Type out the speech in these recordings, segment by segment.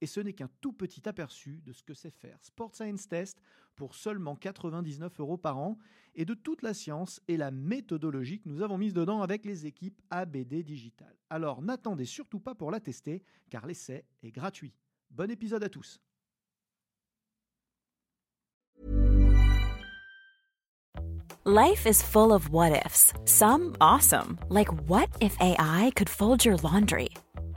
Et ce n'est qu'un tout petit aperçu de ce que c'est faire Sport Science Test pour seulement 99 euros par an et de toute la science et la méthodologie que nous avons mise dedans avec les équipes ABD Digital. Alors n'attendez surtout pas pour la tester car l'essai est gratuit. Bon épisode à tous. Life is full of what ifs. Some awesome, like what if AI could fold your laundry?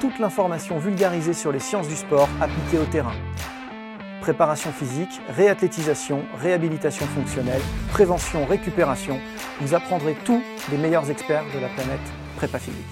toute l'information vulgarisée sur les sciences du sport appliquées au terrain. Préparation physique, réathlétisation, réhabilitation fonctionnelle, prévention, récupération, vous apprendrez tout des meilleurs experts de la planète prépa physique.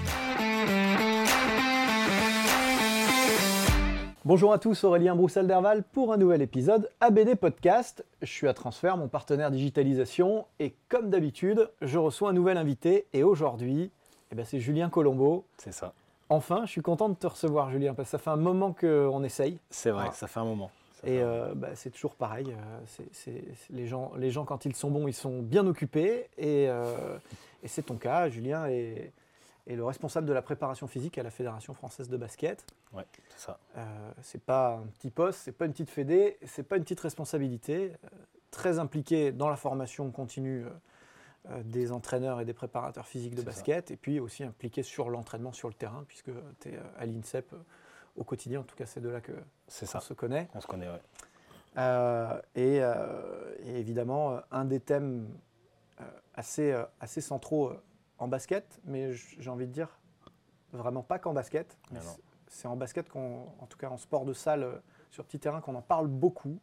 Bonjour à tous, Aurélien Broussel-Derval pour un nouvel épisode ABD Podcast. Je suis à Transfert, mon partenaire digitalisation, et comme d'habitude, je reçois un nouvel invité. Et aujourd'hui, eh ben, c'est Julien Colombo. C'est ça. Enfin, je suis content de te recevoir, Julien, parce que ça fait un moment qu'on essaye. C'est vrai, ça fait un moment. Et euh, bah, c'est toujours pareil. euh, c'est- c'est- les, gens, les gens, quand ils sont bons, ils sont bien occupés. Et, euh, et c'est ton cas. Julien est, est le responsable de la préparation physique à la Fédération française de basket. Ouais, c'est ça. C'est pas un petit poste, c'est pas une petite fédé, c'est pas une petite responsabilité. Très impliqué dans la formation continue des entraîneurs et des préparateurs physiques de ça. basket. Et puis aussi impliqué sur l'entraînement sur le terrain, puisque tu es à l'INSEP euh, au quotidien. En tout cas, c'est de là que on ça. se connaît. On se connaît. Euh, et, euh, et évidemment, euh, un des thèmes euh, assez, euh, assez centraux euh, en basket, mais j'ai envie de dire vraiment pas qu'en basket. Ah c'est- en basket, qu'on, en tout cas en sport de salle, euh, sur petit terrain, qu'on en parle beaucoup.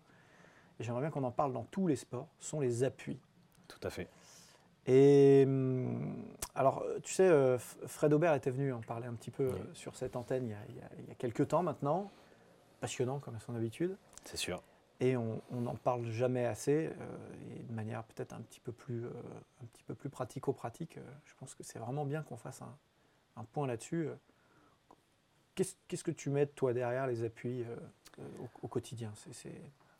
Et j'aimerais bien qu'on en parle dans tous les sports, sont les appuis. Tout à fait. Et hum, alors, tu sais, euh, Fred Aubert était venu en parler un petit peu euh, Oui. sur cette antenne il y, a, il y a- il y a quelques temps maintenant. Passionnant, comme à son habitude. C'est sûr. Et on n'en parle jamais assez, euh, et de manière peut-être un petit peu plus, euh, un petit peu plus pratico-pratique. euh, je pense que c'est vraiment bien qu'on fasse un, un point là-dessus. Qu'est-ce que tu mets, toi, derrière les appuis au, au quotidien?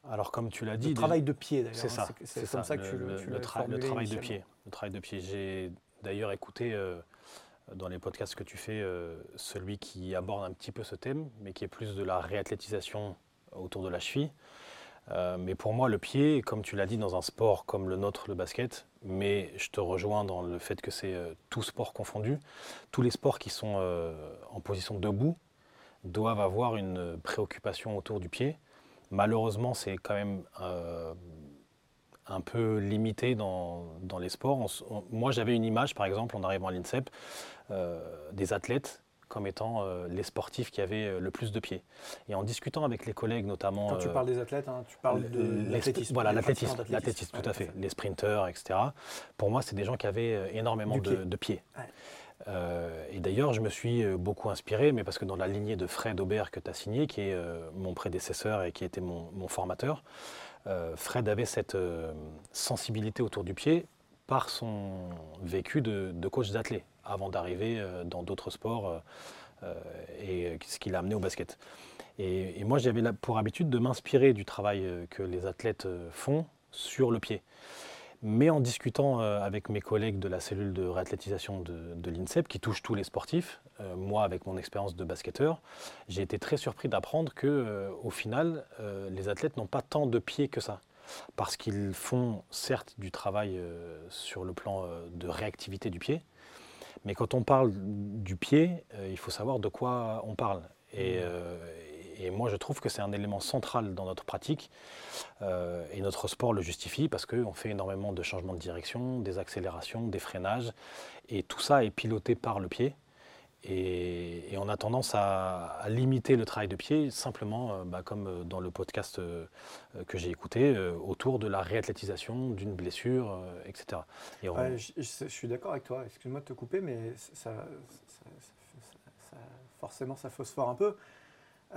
Alors, comme tu l'as le dit, travail de pied, d'ailleurs. c'est hein, ça. C'est comme ça, que le, tu le, le- tu le tra- le travail de pied. Le travail de pied. J'ai d'ailleurs écouté euh, dans les podcasts que tu fais euh, celui qui aborde un petit peu ce thème, mais qui est plus de la réathlétisation autour de la cheville. Euh, mais pour moi, le pied, comme tu l'as dit, dans un sport comme le nôtre, le basket, mais je te rejoins dans le fait que c'est tout sport confondu. Tous les sports qui sont en position debout doivent avoir une préoccupation autour du pied. Malheureusement, c'est quand même euh, un peu limité dans, dans les sports. On s- on- moi, j'avais une image, par exemple, en arrivant à l'INSEP, euh, des athlètes comme étant euh, les sportifs qui avaient le plus de pieds. Et en discutant avec les collègues, notamment... Quand tu parles des athlètes, hein, tu parles de l'athlétisme. Voilà, l'athlétisme, l'athlétisme, tout à fait. Les sprinteurs, etc. Pour moi, c'est des gens qui avaient énormément de, pied. de pieds. Ouais. Euh, et d'ailleurs, je me suis euh, beaucoup inspiré, mais parce que dans la lignée de Fred Aubert que tu as signé, qui est euh, mon prédécesseur et qui était mon, formateur, Fred avait cette sensibilité autour du pied par son vécu de, coach d'athlète avant d'arriver dans d'autres sports et ce qui l'a amené au basket. Et, moi, j'avais pour habitude de m'inspirer du travail que les athlètes font sur le pied. Mais en discutant euh, avec mes collègues de la cellule de réathlétisation de, de l'INSEP, qui touche tous les sportifs, euh, moi avec mon expérience de basketteur, j'ai été très surpris d'apprendre que, euh, au final, euh, les athlètes n'ont pas tant de pieds que ça. Parce qu'ils font certes du travail sur le plan de réactivité du pied, mais quand on parle du pied, il faut savoir de quoi on parle. Et, euh, et moi, je trouve que c'est un élément central dans notre pratique. Euh, et notre sport le justifie parce qu'on fait énormément de changements de direction, des accélérations, des freinages. Et tout ça est piloté par le pied. Et, on a tendance à, limiter le travail de pied simplement, euh, bah, comme dans le podcast euh, que j'ai écouté, autour de la réathlétisation, d'une blessure, etc. je, suis d'accord avec toi, excuse-moi de te couper, mais ça, forcément ça phosphore un peu.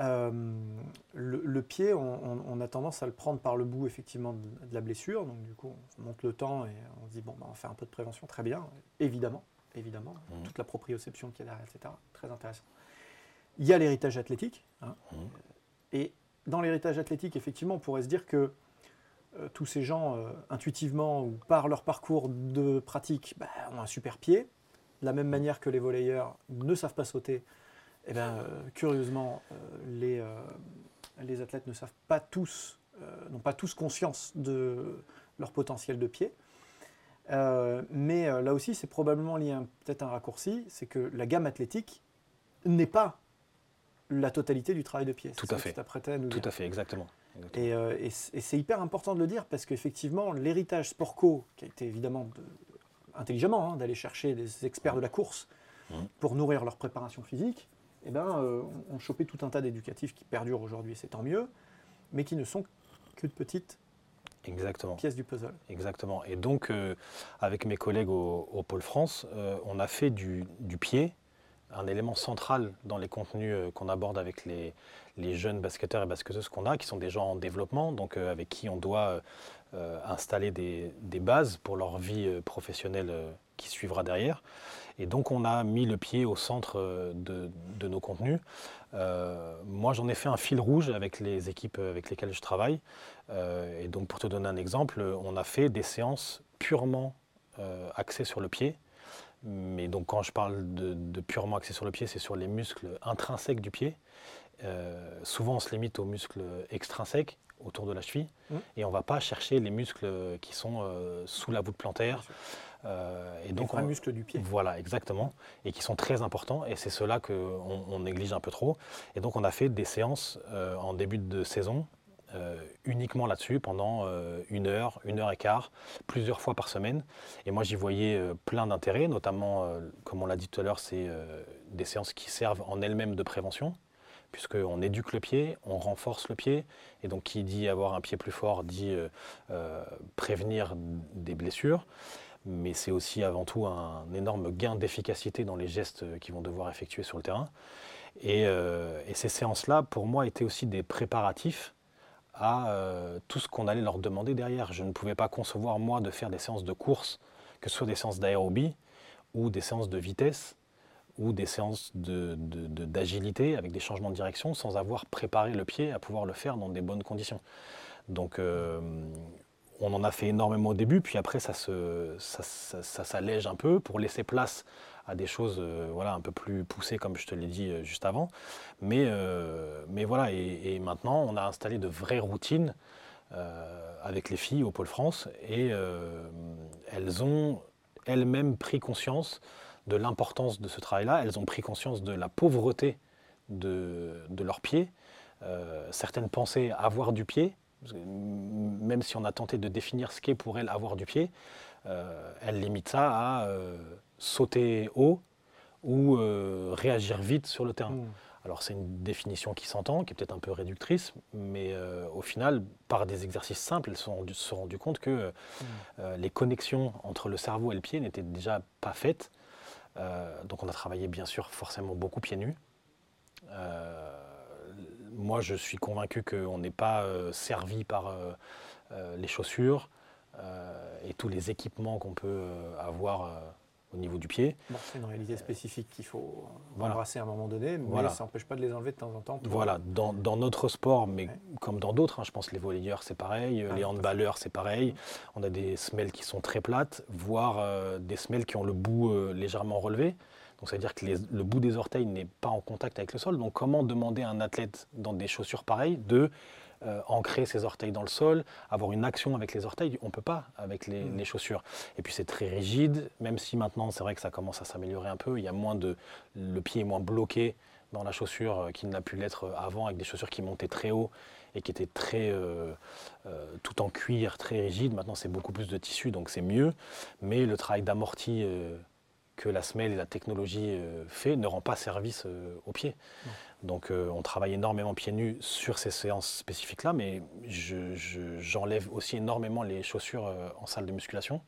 Euh, le, pied, on, a tendance à le prendre par le bout effectivement de, la blessure. Donc du coup, on monte le temps et on se dit bon, bah, on faire un peu de prévention, très bien, évidemment, évidemment, mmh. toute la proprioception qui est derrière, etc. Très intéressant. Il y a l'héritage athlétique. Hein. Mmh. Et dans l'héritage athlétique, effectivement, on pourrait se dire que euh, tous ces gens, euh, intuitivement ou par leur parcours de pratique, bah, ont un super pied. De la même manière que les volleyeurs ne savent pas sauter, eh bien, euh, curieusement, euh, les, euh, les athlètes ne savent pas tous, n'ont pas tous conscience de leur potentiel de pied. mais là aussi, c'est probablement lié à peut-être un raccourci, c'est que la gamme athlétique n'est pas la totalité du travail de pied. Tout à fait. Tout à fait, exactement. Et, et c'est hyper important de le dire parce qu'effectivement, l'héritage Sportco, qui a été évidemment intelligemment hein, d'aller chercher des experts de la course mmh. pour nourrir leur préparation physique, eh ben, euh, on, chopé tout un tas d'éducatifs qui perdurent aujourd'hui, c'est tant mieux, mais qui ne sont que de petites pièces du puzzle. Exactement. Et donc, euh, avec mes collègues au, Pôle France, euh, on a fait du, pied un élément central dans les contenus qu'on aborde avec les, jeunes basketteurs et basketteuses qu'on a, qui sont des gens en développement, donc avec qui on doit installer des, bases pour leur vie professionnelle qui suivra derrière. Et donc on a mis le pied au centre euh, de, nos contenus. Euh, moi j'en ai fait un fil rouge avec les équipes avec lesquelles je travaille. Euh, et donc pour te donner un exemple, on a fait des séances purement axées sur le pied. Mais donc quand je parle de, purement axé sur le pied, c'est sur les muscles intrinsèques du pied. souvent on se limite aux muscles extrinsèques autour de la cheville mmh. et on ne va pas chercher les muscles qui sont sous la voûte plantaire. Euh, et donc, les muscles du pied. Voilà, exactement, et qui sont très importants, et c'est cela qu'on on néglige un peu trop. Et donc on a fait des séances euh, en début de saison, euh, uniquement là-dessus, pendant une heure, une heure et quart, plusieurs fois par semaine. Et moi j'y voyais plein d'intérêts, notamment, comme on l'a dit tout à l'heure, c'est des séances qui servent en elles-mêmes de prévention puisqu'on éduque le pied, on renforce le pied, et donc qui dit avoir un pied plus fort dit prévenir des blessures mais c'est aussi avant tout un énorme gain d'efficacité dans les gestes qu'ils vont devoir effectuer sur le terrain. Euh, et, ces séances-là, pour moi, étaient aussi des préparatifs à euh, tout ce qu'on allait leur demander derrière. Je ne pouvais pas concevoir, moi, de faire des séances de course, que ce soit des séances d'aérobie ou des séances de vitesse ou des séances d'agilité avec des changements de direction sans avoir préparé le pied à pouvoir le faire dans des bonnes conditions. Donc euh, on en a fait énormément au début, puis après ça, s'allège un peu pour laisser place à des choses euh, voilà, un peu plus poussées, comme je te l'ai dit euh, juste avant. Mais, euh, voilà, et, maintenant on a installé de vraies routines avec les filles au Pôle France, et elles ont elles-mêmes pris conscience de l'importance de ce travail-là, elles ont pris conscience de la pauvreté de, de leurs pieds. certaines pensaient avoir du pied, même si on a tenté de définir ce qu'est pour elle avoir du pied, euh, elle limite ça à euh, sauter haut ou euh, réagir vite sur le terrain. Hmm. Alors c'est une définition qui s'entend, qui est peut-être un peu réductrice, mais au final, par des exercices simples, elles se sont rendues compte que hmm. les connexions entre le cerveau et le pied n'étaient déjà pas faites. donc on a travaillé bien sûr forcément beaucoup pieds nus moi, je suis convaincu qu'on n'est pas euh, servi par euh, euh, les chaussures et tous les équipements qu'on peut avoir au niveau du pied. c'est une réalité spécifique qu'il faut embrasser à un moment donné, mais ça n'empêche pas de les enlever de temps en temps. Voilà, dans, notre sport, mais comme dans d'autres, hein, je pense que les volleyeurs c'est pareil, ah, les handballeurs c'est pareil, on a des semelles qui sont très plates, voire des semelles qui ont le bout légèrement relevé. Donc ça veut dire que le bout des orteils n'est pas en contact avec le sol. Donc comment demander à un athlète dans des chaussures pareilles de euh, ancrer ses orteils dans le sol, avoir une action avec les orteils? On ne peut pas avec mm. les, chaussures. Et puis c'est très rigide, même si maintenant c'est vrai que ça commence à s'améliorer un peu. Il y a moins de, le pied est moins bloqué dans la chaussure qui n'a pu l'être avant, avec des chaussures qui montaient très haut et qui étaient très, tout en cuir, très rigide. Maintenant, c'est beaucoup plus de tissu, donc c'est mieux. Mais le travail d'amorti que la semelle et la technologie fait ne rend pas service aux pieds. Donc on travaille énormément pieds nus sur ces séances spécifiques-là, mais j'enlève aussi énormément les chaussures en salle de musculation,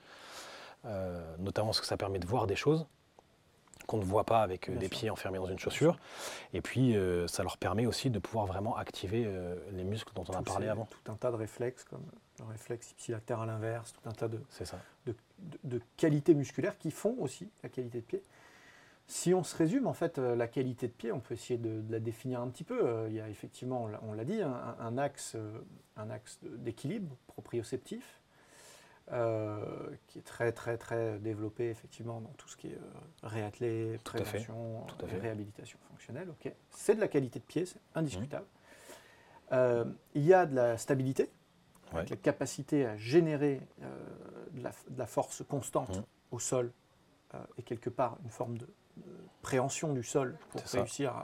notamment parce que ça permet de voir des choses qu'on ne voit pas avec des pieds enfermés dans une chaussure. Et puis, ça leur permet aussi de pouvoir vraiment activer les muscles dont on a parlé avant. Tout un tas de réflexes, comme le réflexe ipsilatéral à l'inverse, tout un tas de, ça. De, de, qualités musculaires qui font aussi la qualité de pied. Si on se résume, en fait, la qualité de pied, on peut essayer de, la définir un petit peu. Il y a effectivement, on l'a dit, un, axe, un axe d'équilibre proprioceptif, euh, qui est très très très développé effectivement dans tout ce qui est euh, réathlé, prévention, réhabilitation fonctionnelle. Ok, c'est de la qualité de pied, c'est indiscutable. Mmh. Euh, il y a de la stabilité, la capacité à générer de la, force constante mmh. au sol et quelque part une forme de, préhension du sol pour réussir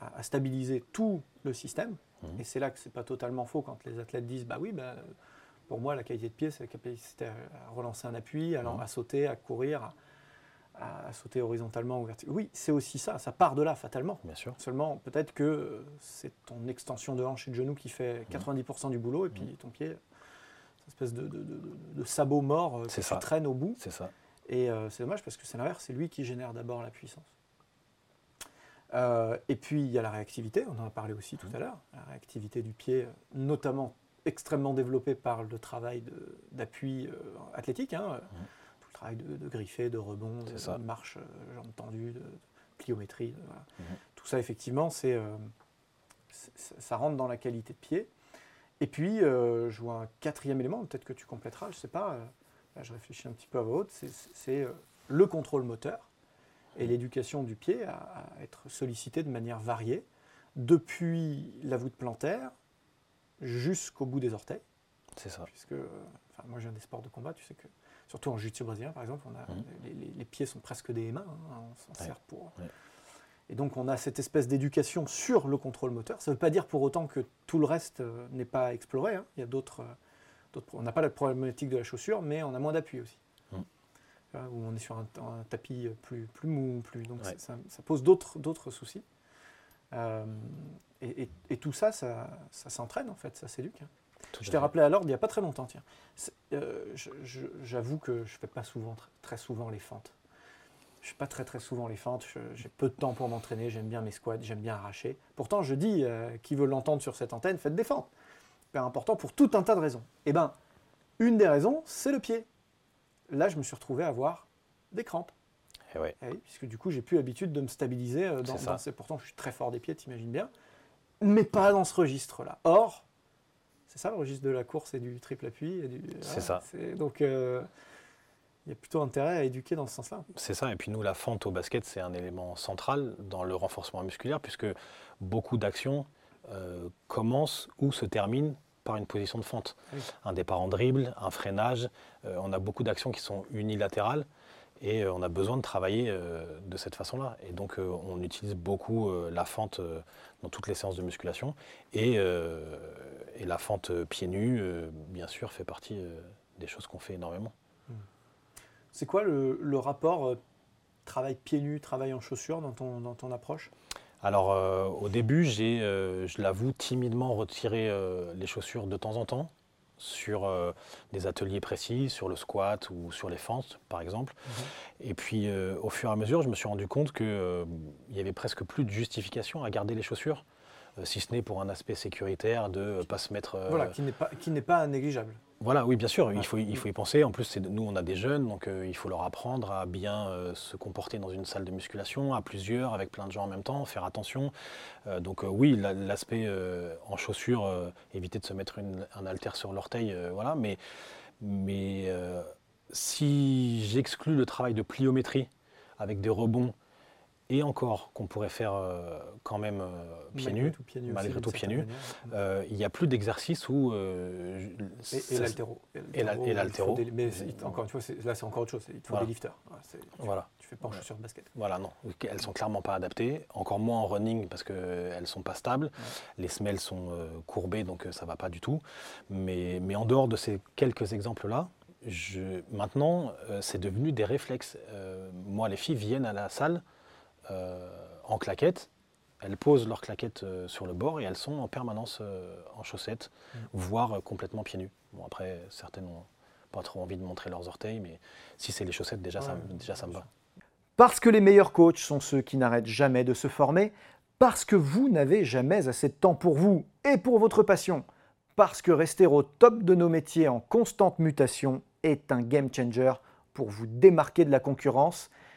à, stabiliser tout le système. Mmh. Et c'est là que c'est pas totalement faux quand les athlètes disent bah oui, bah, pour moi, la qualité de pied, c'est la capacité à relancer un appui, à, mmh. à sauter, à courir, à, sauter horizontalement ou verticalement. Oui, c'est aussi ça, ça part de là fatalement. Bien sûr. S'eulement, peut-être que c'est ton extension de hanche et de genou qui fait 90% mmh. du boulot, et puis mmh. ton pied, une espèce de, sabot mort euh, qui traîne au bout. C'est ça. Et euh, c'est dommage parce que c'est l'inverse, c'est lui qui génère d'abord la puissance. Euh, et puis il y a la réactivité, on en a parlé aussi tout à l'heure, la réactivité du pied, notamment extrêmement développé par le travail d'appui euh, athlétique, hein, mmh. Travail de, de griffer, de rebond, de, marche, euh, jambes tendues, de, pliométrie. Mmh. Tout ça, effectivement, c'est euh, ça rentre dans la qualité de pied. Et puis, je vois un quatrième élément, peut-être que tu compléteras, je ne sais pas, là, je réfléchis un petit peu à votre c'est le contrôle moteur et l'éducation du pied à, à, être sollicité de manière variée, depuis la voûte plantaire jusqu'au bout des orteils. C'est ça. Puisque, enfin, moi, j'ai des sports de combat, tu sais que, surtout en jiu-jitsu brésilien, par exemple, on a, mmh. les, pieds sont presque des mains, hein, on s'en sert pour. Et donc, on a cette espèce d'éducation sur le contrôle moteur. Ça ne veut pas dire pour autant que tout le reste euh, n'est pas exploré. Hein. Il y a d'autres. Euh, on n'a pas la problématique de la chaussure, mais on a moins d'appui aussi. Mmh. Où on est sur un, tapis plus, plus mou, plus. Donc, ça, pose d'autres soucis. Euh, et, tout ça, ça, s'entraîne en fait, ça s'éduque. Hein. Je t'ai rappelé à l'ordre il n'y a pas très longtemps, tiens. Euh, j'avoue que je ne fais pas souvent, très, souvent les fentes. Je ne fais pas très très souvent les fentes, j'ai peu de temps pour m'entraîner, j'aime bien mes squats, j'aime bien arracher. Pourtant, je dis, euh, qui veut l'entendre sur cette antenne, faites des fentes. C'est important pour tout un tas de raisons. Eh bien, une des raisons, c'est le pied. Là, je me suis retrouvé à avoir des crampes. Eh eh puisque du coup, j'ai plus l'habitude de me stabiliser. Euh, dans, pourtant, je suis très fort des pieds, t'imagines bien. Mais pas dans ce registre-là. Or, c'est ça le registre de la course et du triple appui. C'est ça. Donc, euh, il y a plutôt intérêt à éduquer dans ce sens-là. C'est ça. Et puis nous, la fente au basket, c'est un élément central dans le renforcement musculaire, puisque beaucoup d'actions euh, commencent ou se terminent par une position de fente. Un départ en dribble, un freinage. on a beaucoup d'actions qui sont unilatérales et euh, on a besoin de travailler euh, de cette façon-là. Et donc, euh, on utilise beaucoup la fente dans toutes les séances de musculation. Et, la fente pieds nus, bien sûr, fait partie des choses qu'on fait énormément. Hmm. C'est quoi le, rapport travail pieds nus, travail en chaussures dans ton, dans ton approche? Alors au début, j'ai, je l'avoue, timidement retiré les chaussures de temps en temps sur euh, des ateliers précis, sur le squat ou sur les fentes, par exemple. Mhm. Et puis, euh, au fur et à mesure, je me suis rendu compte qu'il euh, n'y avait presque plus de justification à garder les chaussures. Si ce n'est pour un aspect sécuritaire, de ne pas se mettre. Voilà, qui n'est pas, qui pas négligeable. Voilà, oui, bien sûr, il, faut, il faut y penser. En plus, nous, on a des jeunes, donc euh, il faut leur apprendre à bien se comporter dans une salle de musculation, à plusieurs, avec plein de gens en même temps, faire attention. donc oui, l'aspect en chaussures, éviter de se mettre un halter sur l'orteil, voilà. Mais, mais si j'exclus le travail de pliométrie avec des rebonds et encore qu'on pourrait faire euh, quand même euh, pieds nus, malgré tout pieds nus, euh, il n'y a plus d'exercice où... et, l'altéro. Et l'altéro. Mais encore une fois, là c'est encore autre chose, il faut des lifters. Tu, voilà. Tu fais pas en chaussures de basket. Voilà, non. Elles sont clairement pas adaptées, encore moins en running parce qu'elles ne sont pas stables. Les semelles sont courbées, donc ça ne va pas du tout. Mais, mais en dehors de ces quelques exemples-là, je, maintenant, c'est devenu des réflexes. moi, les filles viennent à la salle euh, en claquettes. Elles posent leurs claquettes euh, sur le bord et elles sont en permanence euh, en chaussettes, mm. voire complètement pieds nus. Bon, après, certaines n'ont pas trop envie de montrer leurs orteils, mais si c'est les chaussettes, déjà, ça, déjà ça me va. Parce que les meilleurs coachs sont ceux qui n'arrêtent jamais de se former, parce que vous n'avez jamais assez de temps pour vous et pour votre passion, parce que rester au top de nos métiers en constante mutation est un game changer pour vous démarquer de la concurrence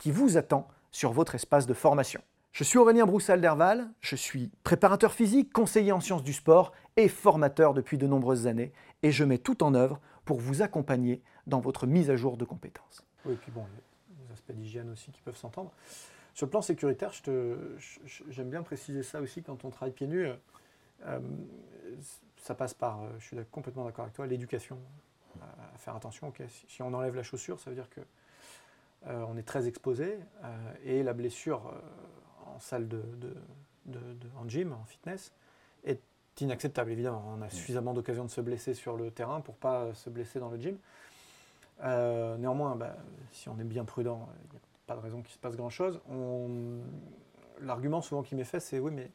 qui vous attend sur votre espace de formation. Je suis Aurélien Broussal-Derval, je suis préparateur physique, conseiller en sciences du sport et formateur depuis de nombreuses années, et je mets tout en œuvre pour vous accompagner dans votre mise à jour de compétences. Oui, et puis bon, des aspects d'hygiène aussi qui peuvent s'entendre. Sur le plan sécuritaire, j'aime bien préciser ça aussi quand on travaille pieds nus. Euh, ça passe par, euh, je suis complètement d'accord avec toi, l'éducation, à faire attention. si on enlève la chaussure, ça veut dire que euh, on est très exposé euh, et la blessure euh, en salle de, en gym, en fitness, est inacceptable évidemment. On a mm. suffisamment d'occasions de se blesser sur le terrain pour pas se blesser dans le gym. néanmoins, bah, si on est bien prudent, il n'y a pas de raison qu'il se passe grand-chose. L'argument souvent qui m'est fait, c'est oui, mais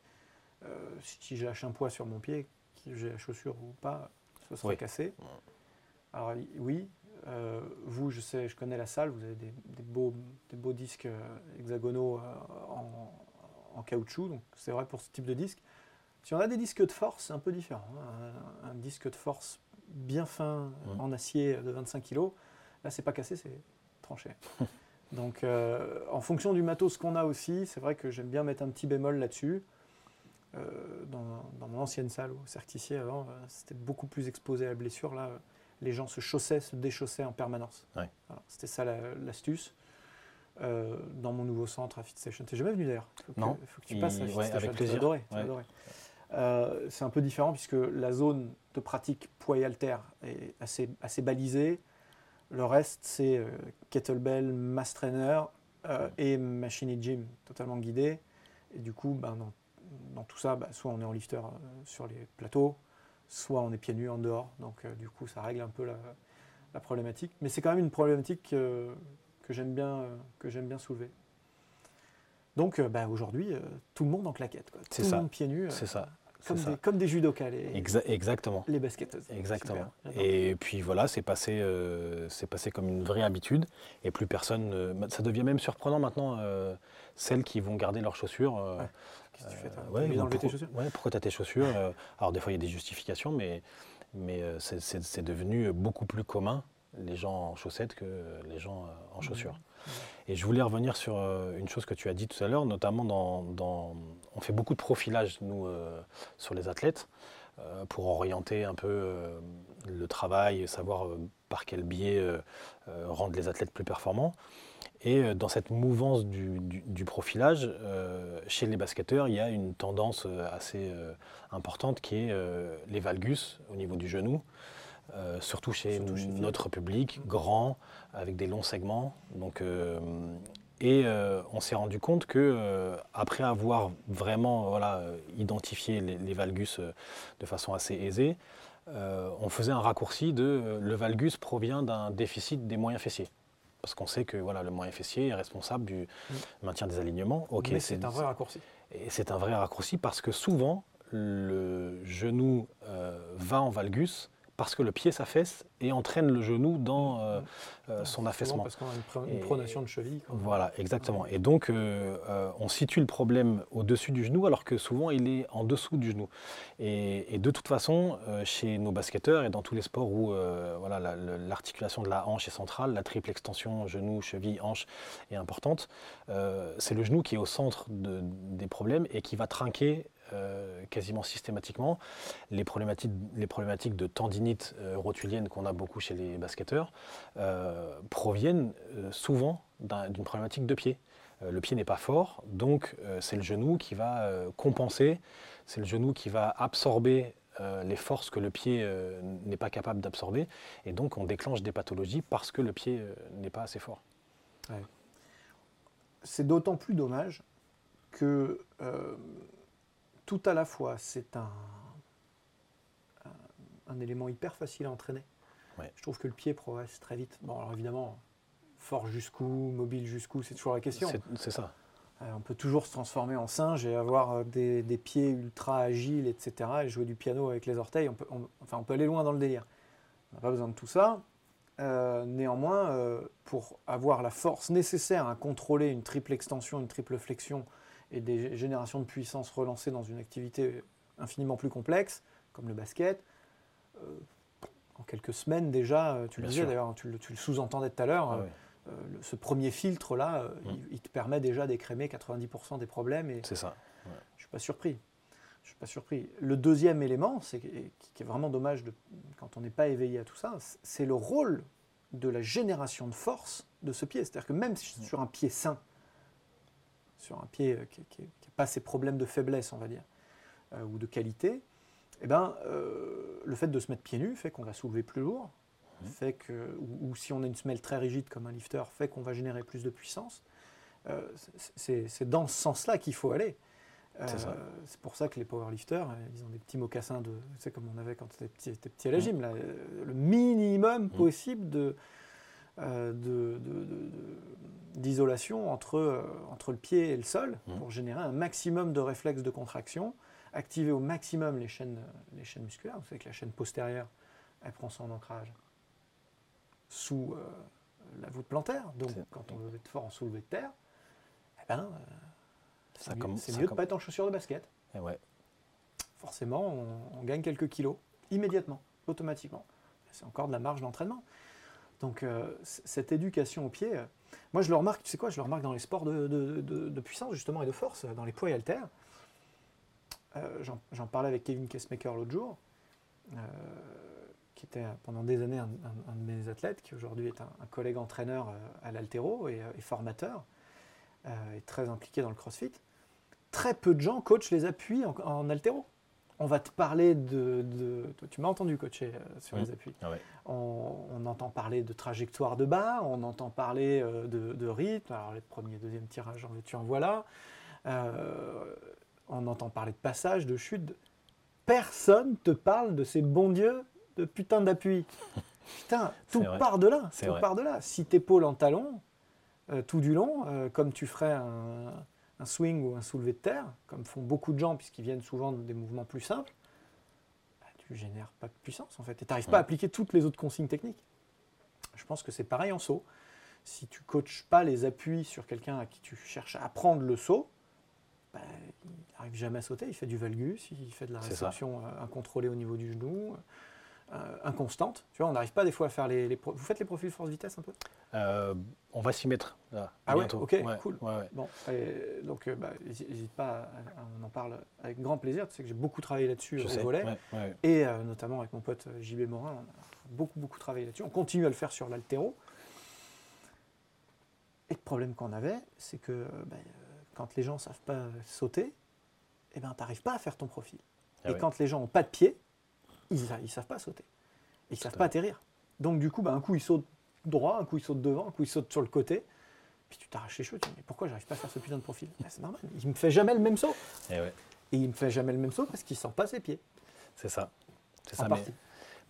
si j'ai lâche un poids sur mon pied, que j'ai la chaussure ou pas, ce serait cassé. Alors oui, euh, vous, je sais, je connais la salle, vous avez des, beaux, des beaux, disques euh, hexagonaux euh, en, caoutchouc, donc c'est vrai pour ce type de disque. Si on a des disques de force, c'est un peu différent. Hein. Un, disque de force bien fin en acier de 25 kg, là c'est pas cassé, c'est tranché. donc en fonction du matos qu'on a aussi, c'est vrai que j'aime bien mettre un petit bémol là-dessus. Dans, dans, mon ancienne salle au Certicier avant, c'était beaucoup plus exposé à la blessure. Là, les gens se chaussaient, se déchaussaient en permanence. C'était ça l'astuce. Euh, dans mon nouveau centre à FitStation. T'es jamais venu d'ailleurs? Non. Il faut que tu passes à FitStation. avec plaisir. Euh, c'est un peu différent puisque la zone de pratique poids et halter est assez, assez balisée. Le reste, c'est euh, kettlebell, mass trainer et machine et gym totalement guidé. Et du coup, ben, dans, tout ça, ben, soit on est en lifter sur les plateaux, soit on est pieds nus en dehors. Donc euh, du coup, ça règle un peu la, problématique. Mais c'est quand même une problématique euh, que j'aime bien, euh, que j'aime bien soulever. Donc bah, aujourd'hui, tout le monde en claquette. Tout ça. le monde pieds nus. C'est ça. Comme des, comme des, judokas, les, exactement. les basketteuses. Exactement. Et puis voilà, c'est passé, c'est passé comme une vraie habitude. Et plus personne. ça devient même surprenant maintenant, celles qui vont garder leurs chaussures. Qu'est-ce que tu fais ouais, tes chaussures Pourquoi tu as tes chaussures euh, Alors, des fois, il y a des justifications, mais, mais euh, c'est devenu beaucoup plus commun, les gens en chaussettes, que les gens euh, en chaussures. Mmh. Et je voulais revenir sur une chose que tu as dit tout à l'heure, notamment dans, On fait beaucoup de profilage, nous, sur les athlètes, pour orienter un peu le travail, savoir par quel biais rendre les athlètes plus performants. Et euh, dans cette mouvance du, profilage, euh, chez les basketteurs, il y a une tendance euh, assez importante qui est les valgus au niveau du genou, surtout chez, notre public, grand, avec des longs segments. Donc, Et euh, on s'est rendu compte que euh, après avoir vraiment voilà, euh, identifié les, les valgus euh, de façon assez aisée, euh, on faisait un raccourci de euh, le valgus provient d'un déficit des moyens fessiers. Parce qu'on sait que voilà, le moyen fessier est responsable du maintien des alignements. Ok, Mais c'est un vrai raccourci. et c'est un vrai raccourci parce que souvent, le genou euh, va en valgus parce que le pied s'affaisse et entraîne le genou dans euh, euh, son affaissement. Parce qu'on a une, pronation de cheville. quoi. Voilà, exactement. Et donc, euh, on situe le problème au-dessus du genou, alors que souvent, il est en dessous du genou. Et, et de toute façon, chez nos basketteurs et dans tous les sports où voilà, la- la- l'articulation de la hanche est centrale, la triple extension genou, cheville, hanche est importante, c'est le genou qui est au centre de- des problèmes et qui va trinquer euh, quasiment systématiquement les problématiques, de tendinite euh, rotulienne qu'on a beaucoup chez les basketteurs euh, proviennent souvent d'un- d'une problématique de pied. Le pied n'est pas fort, donc c'est le genou qui va compenser, c'est le genou qui va absorber les forces que le pied n'est pas capable d'absorber, et donc on déclenche des pathologies parce que le pied n'est pas assez fort. C'est d'autant plus dommage que tout à la fois, c'est un, un, un élément hyper facile à entraîner. Ouais. Je trouve que le pied progresse très vite. Bon, alors évidemment, fort jusqu'où, mobile jusqu'où, c'est toujours la question. C'est- ça. Euh, on peut toujours se transformer en singe et avoir euh, des, des pieds ultra agiles, etc. et jouer du piano avec les orteils. On peut, on- enfin, on peut aller loin dans le délire. On n'a pas besoin de tout ça. Euh, néanmoins, euh, pour avoir la force nécessaire à contrôler une triple extension, une triple flexion et des générations de puissance relancées dans une activité infiniment plus complexe, comme le basket, euh, en quelques semaines déjà, euh, tu le Bien disais d'ailleurs, tu le, tu le sous-entendais tout à l'heure, Ah euh, euh, ce premier filtre-là, Mm. il, il te permet déjà d'écrémer 90% des problèmes C'est ça. je ne suis pas surpris. Je suis pas surpris. Le deuxième élément, c'est qui est vraiment dommage de- quand on n'est pas éveillé à tout ça, c'est le rôle de la génération de force de ce pied. C'est-à-dire que même sur un pied sain, sur un pied euh, qui n'a pas ces problèmes de faiblesse, on va dire, euh, ou de qualité, eh ben, euh, le fait de se mettre pieds nus fait qu'on va soulever plus lourd, fait que, ou, ou si on a une semelle très rigide comme un lifter, fait qu'on va générer plus de puissance. C'est- c'est c'est dans ce sens-là qu'il faut aller. C'est. Euh, c'est pour ça que les powerlifters, ils ont des petits mocassins de, sais, comme on avait quand tu étais petit, petit à la gym, là, euh, le minimum possible de, d'isolation entre, euh, entre le pied et le sol Mhm. pour générer un maximum de réflexes de contraction, activer au maximum les chaînes, les chaînes musculaires. Vous savez que la chaîne postérieure, elle prend son ancrage sous euh, la voûte plantaire. Donc, quand on veut être fort en soulevé de terre, eh ben, euh, c'est mieux, ça mieux de ne pas être en chaussures de basket. Et ouais. Forcément, on, on gagne quelques kilos immédiatement, automatiquement. C'est encore de la marge d'entraînement. Donc, euh, cette éducation au pied, euh, moi je le remarque, tu sais quoi, je le remarque dans les sports de, puissance justement et de force, dans les poids et haltères. Euh, J'en parlais avec Kevin Kessmaker l'autre jour, euh, qui était euh, pendant des années un, de mes athlètes, qui aujourd'hui est un, collègue entraîneur euh, à l'altéro et, euh, formateur, euh, et très impliqué dans le crossfit. Très peu de gens coachent les appuis en, en haltéro. On va te parler de. de- toi, tu m'as entendu coacher euh, sur les appuis. Ah ouais. On, on entend parler de trajectoire de bas, on entend parler euh, de, de rythme. Alors, les premiers, deuxième tirages, en veux-tu, en voilà. Euh, on entend parler de passage, de chute. Personne te parle de ces bons dieux de putain d'appui. Putain, tout vrai. part de là. Tout vrai. part de là. Si t'épaules en talon, tout du long, comme tu ferais un, un swing ou un soulevé de terre, comme font beaucoup de gens puisqu'ils viennent souvent des mouvements plus simples, bah, tu génères pas de puissance en fait. Et tu n'arrives pas à appliquer toutes les autres consignes techniques. Je pense que c'est pareil en saut. Si tu coaches pas les appuis sur quelqu'un à qui tu cherches à apprendre le saut, bah, il n'arrive jamais à sauter. Il fait du valgus, il fait de la réception euh, incontrôlée au niveau du genou, inconstante. Tu vois, on n'arrive pas des fois à faire les, les Vous faites les profils force-vitesse un peu? Euh, on va s'y mettre là, Ah ouais, bientôt. ok, cool. ouais, ouais. Bon, et donc euh, bah, n'hésite pas, à- à- on en parle avec grand plaisir. Tu sais que j'ai beaucoup travaillé là-dessus au sais. volet. ouais, ouais. Et euh, notamment avec mon pote euh, JB Morin, on a beaucoup, beaucoup travaillé là-dessus. On continue à le faire sur l'altéro. Et le problème qu'on avait, c'est que euh, euh, quand les gens ne savent pas sauter, eh ben, tu n'arrives pas à faire ton profil. Ah et ouais. quand les gens n'ont pas de pied, ils ne savent pas sauter. Ils ne savent pas atterrir. Donc du coup, ben, un coup, ils sautent droit, un coup, ils sautent devant, un coup, ils sautent sur le côté. Puis tu t'arraches les cheveux, tu te dis, mais pourquoi j'arrive pas à faire ce putain de profil? Ben, C'est normal, il me fait jamais le même saut. Et ouais, Et il me fait jamais le même saut parce qu'il sent pas ses pieds. c'est ça. C'est ça. Mais,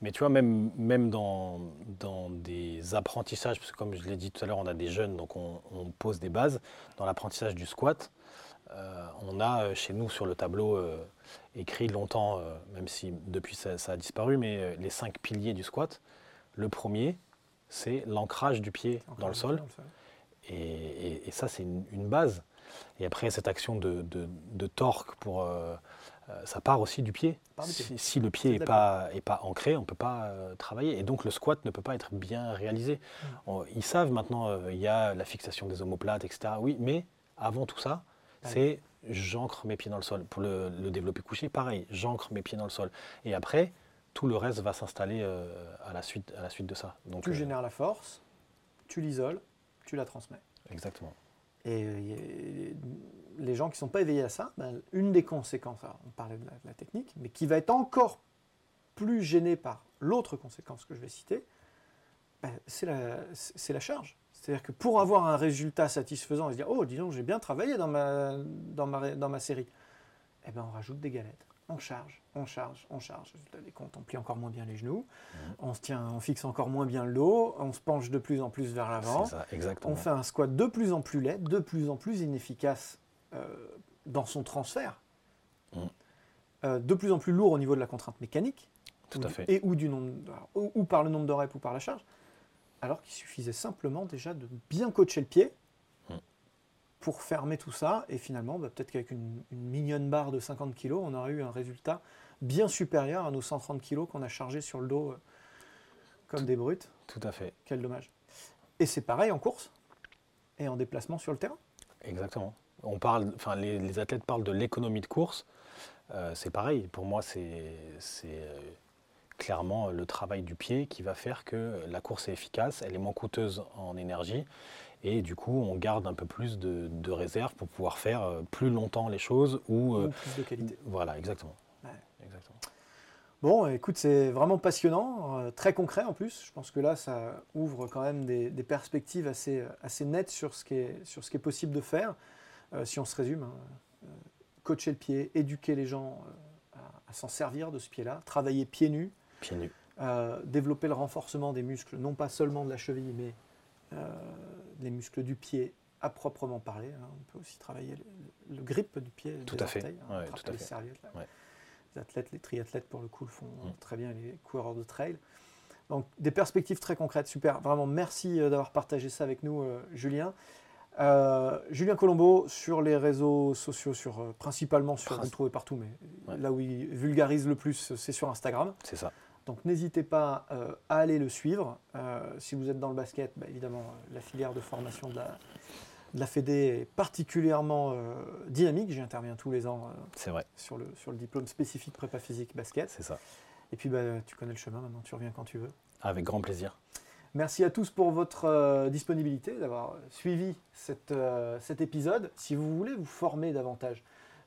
mais tu vois, même, même dans, dans des apprentissages, parce que comme je l'ai dit tout à l'heure, on a des jeunes, donc on, on pose des bases. Dans l'apprentissage du squat, euh, on a euh, chez nous sur le tableau euh, écrit longtemps, euh, même si depuis ça, ça a disparu, mais les cinq piliers du squat. Le premier, c'est l'ancrage du pied dans le sol. Et, et- et ça, c'est une, une base. Et après, cette action de, de- de torque, pour, ça part aussi du pied. Part du pied. Si, si le pied n'est pas, est pas ancré, on ne peut pas travailler. Et donc, le squat ne peut pas être bien réalisé. Mm. On- ils savent maintenant, il y a la fixation des omoplates, etc. Oui, mais avant tout ça. C'est j'ancre mes pieds dans le sol. Pour le, le développé couché, pareil, j'ancre mes pieds dans le sol. Et après, tout le reste va s'installer euh, à, la suite, à la suite de ça. Donc, Tu euh, génères la force, tu l'isoles, tu la transmets. exactement. Et les gens qui ne sont pas éveillés à ça, ben, une des conséquences, alors, on parlait de la, de la technique, mais qui va être encore plus gênée par l'autre conséquence que je vais citer, ben, c'est la, c'est la charge. C'est-à-dire que pour avoir un résultat satisfaisant et se dire Oh, dis donc, j'ai bien travaillé dans ma, dans ma, ré- dans ma série, eh ben, on rajoute des galettes. On charge, on charge, on charge. Des comptes, on plie encore moins bien les genoux, on, se tient, on fixe encore moins bien le dos, on se penche de plus en plus vers l'avant. C'est ça, exactement. On fait un squat de plus en plus laid, de plus en plus inefficace euh, dans son transfert, Mm. euh, de plus en plus lourd au niveau de la contrainte mécanique, Tout ou à du- fait. et ou, du nombre, alors, ou, ou par le nombre de reps ou par la charge, alors qu'il suffisait simplement déjà de bien coacher le pied Mm. pour fermer tout ça, et finalement, bah, peut-être qu'avec une, une mignonne barre de 50 kg, on aurait eu un résultat bien supérieur à nos 130 kg qu'on a chargés sur le dos euh, comme des brutes. Tout à fait. Quel dommage. Et c'est pareil en course et en déplacement sur le terrain. Exactement. On parle, enfin, les, les athlètes parlent de l'économie de course. Euh, c'est pareil. Pour moi, c'est c'est, euh, clairement le travail du pied qui va faire que la course est efficace, elle est moins coûteuse en énergie. Et du coup, on garde un peu plus de, de réserve pour pouvoir faire euh, plus longtemps les choses. Ou, euh, ou plus de qualité. voilà, exactement. Ouais. exactement. Bon, écoute, c'est vraiment passionnant, euh, très concret en plus. Je pense que là, ça ouvre quand même des, des perspectives assez, assez nettes sur ce, qui est, sur ce qui est possible de faire. Euh, si on se résume, hein, euh, coacher le pied, éduquer les gens euh, à, à s'en servir de ce pied-là, travailler pieds nus, Pieds nus. euh, développer le renforcement des muscles, non pas seulement de la cheville, mais euh, les muscles du pied à proprement parler. hein. On peut aussi travailler le, le grip du pied, Tout des à fait. hein, Ouais, tout à les fait. Ouais. Les athlètes, les triathlètes pour le coup le font Mm. très bien, les coureurs de trail. Donc des perspectives très concrètes, super. Vraiment merci euh, d'avoir partagé ça avec nous, euh, Julien. Euh, Julien Colombo sur les réseaux sociaux, sur, euh, principalement sur, Prince- vous le trouvez partout, mais Ouais. là où il vulgarise le plus, c'est sur Instagram. C'est ça. Donc n'hésitez pas euh, à aller le suivre. Euh, si vous êtes dans le basket, bah, évidemment, euh, la filière de formation de la, de la Fédé est particulièrement euh, dynamique. J'y interviens tous les ans vrai. sur, le, sur le diplôme spécifique prépa physique basket. C'est ça. Et puis bah, tu connais le chemin maintenant, tu reviens quand tu veux. Avec grand plaisir. Merci à tous pour votre disponibilité, d'avoir suivi cette, cet épisode. Si vous voulez vous former davantage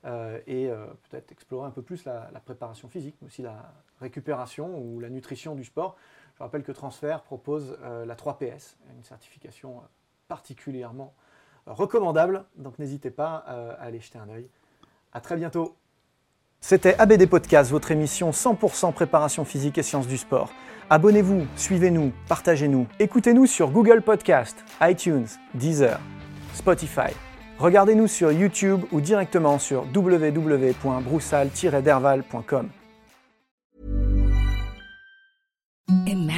et peut-être explorer un peu plus la, la préparation physique, mais aussi la récupération ou la nutrition du sport, je rappelle que Transfert propose euh, la 3PS, une certification euh, particulièrement euh, recommandable. Donc n'hésitez pas à aller jeter un œil. À très bientôt. C'était ABD Podcast, votre émission 100% préparation physique et sciences du sport. Abonnez-vous, suivez-nous, partagez-nous. Écoutez-nous sur Google Podcast, iTunes, Deezer, Spotify. Regardez-nous sur YouTube ou directement sur www.broussal-derval.com.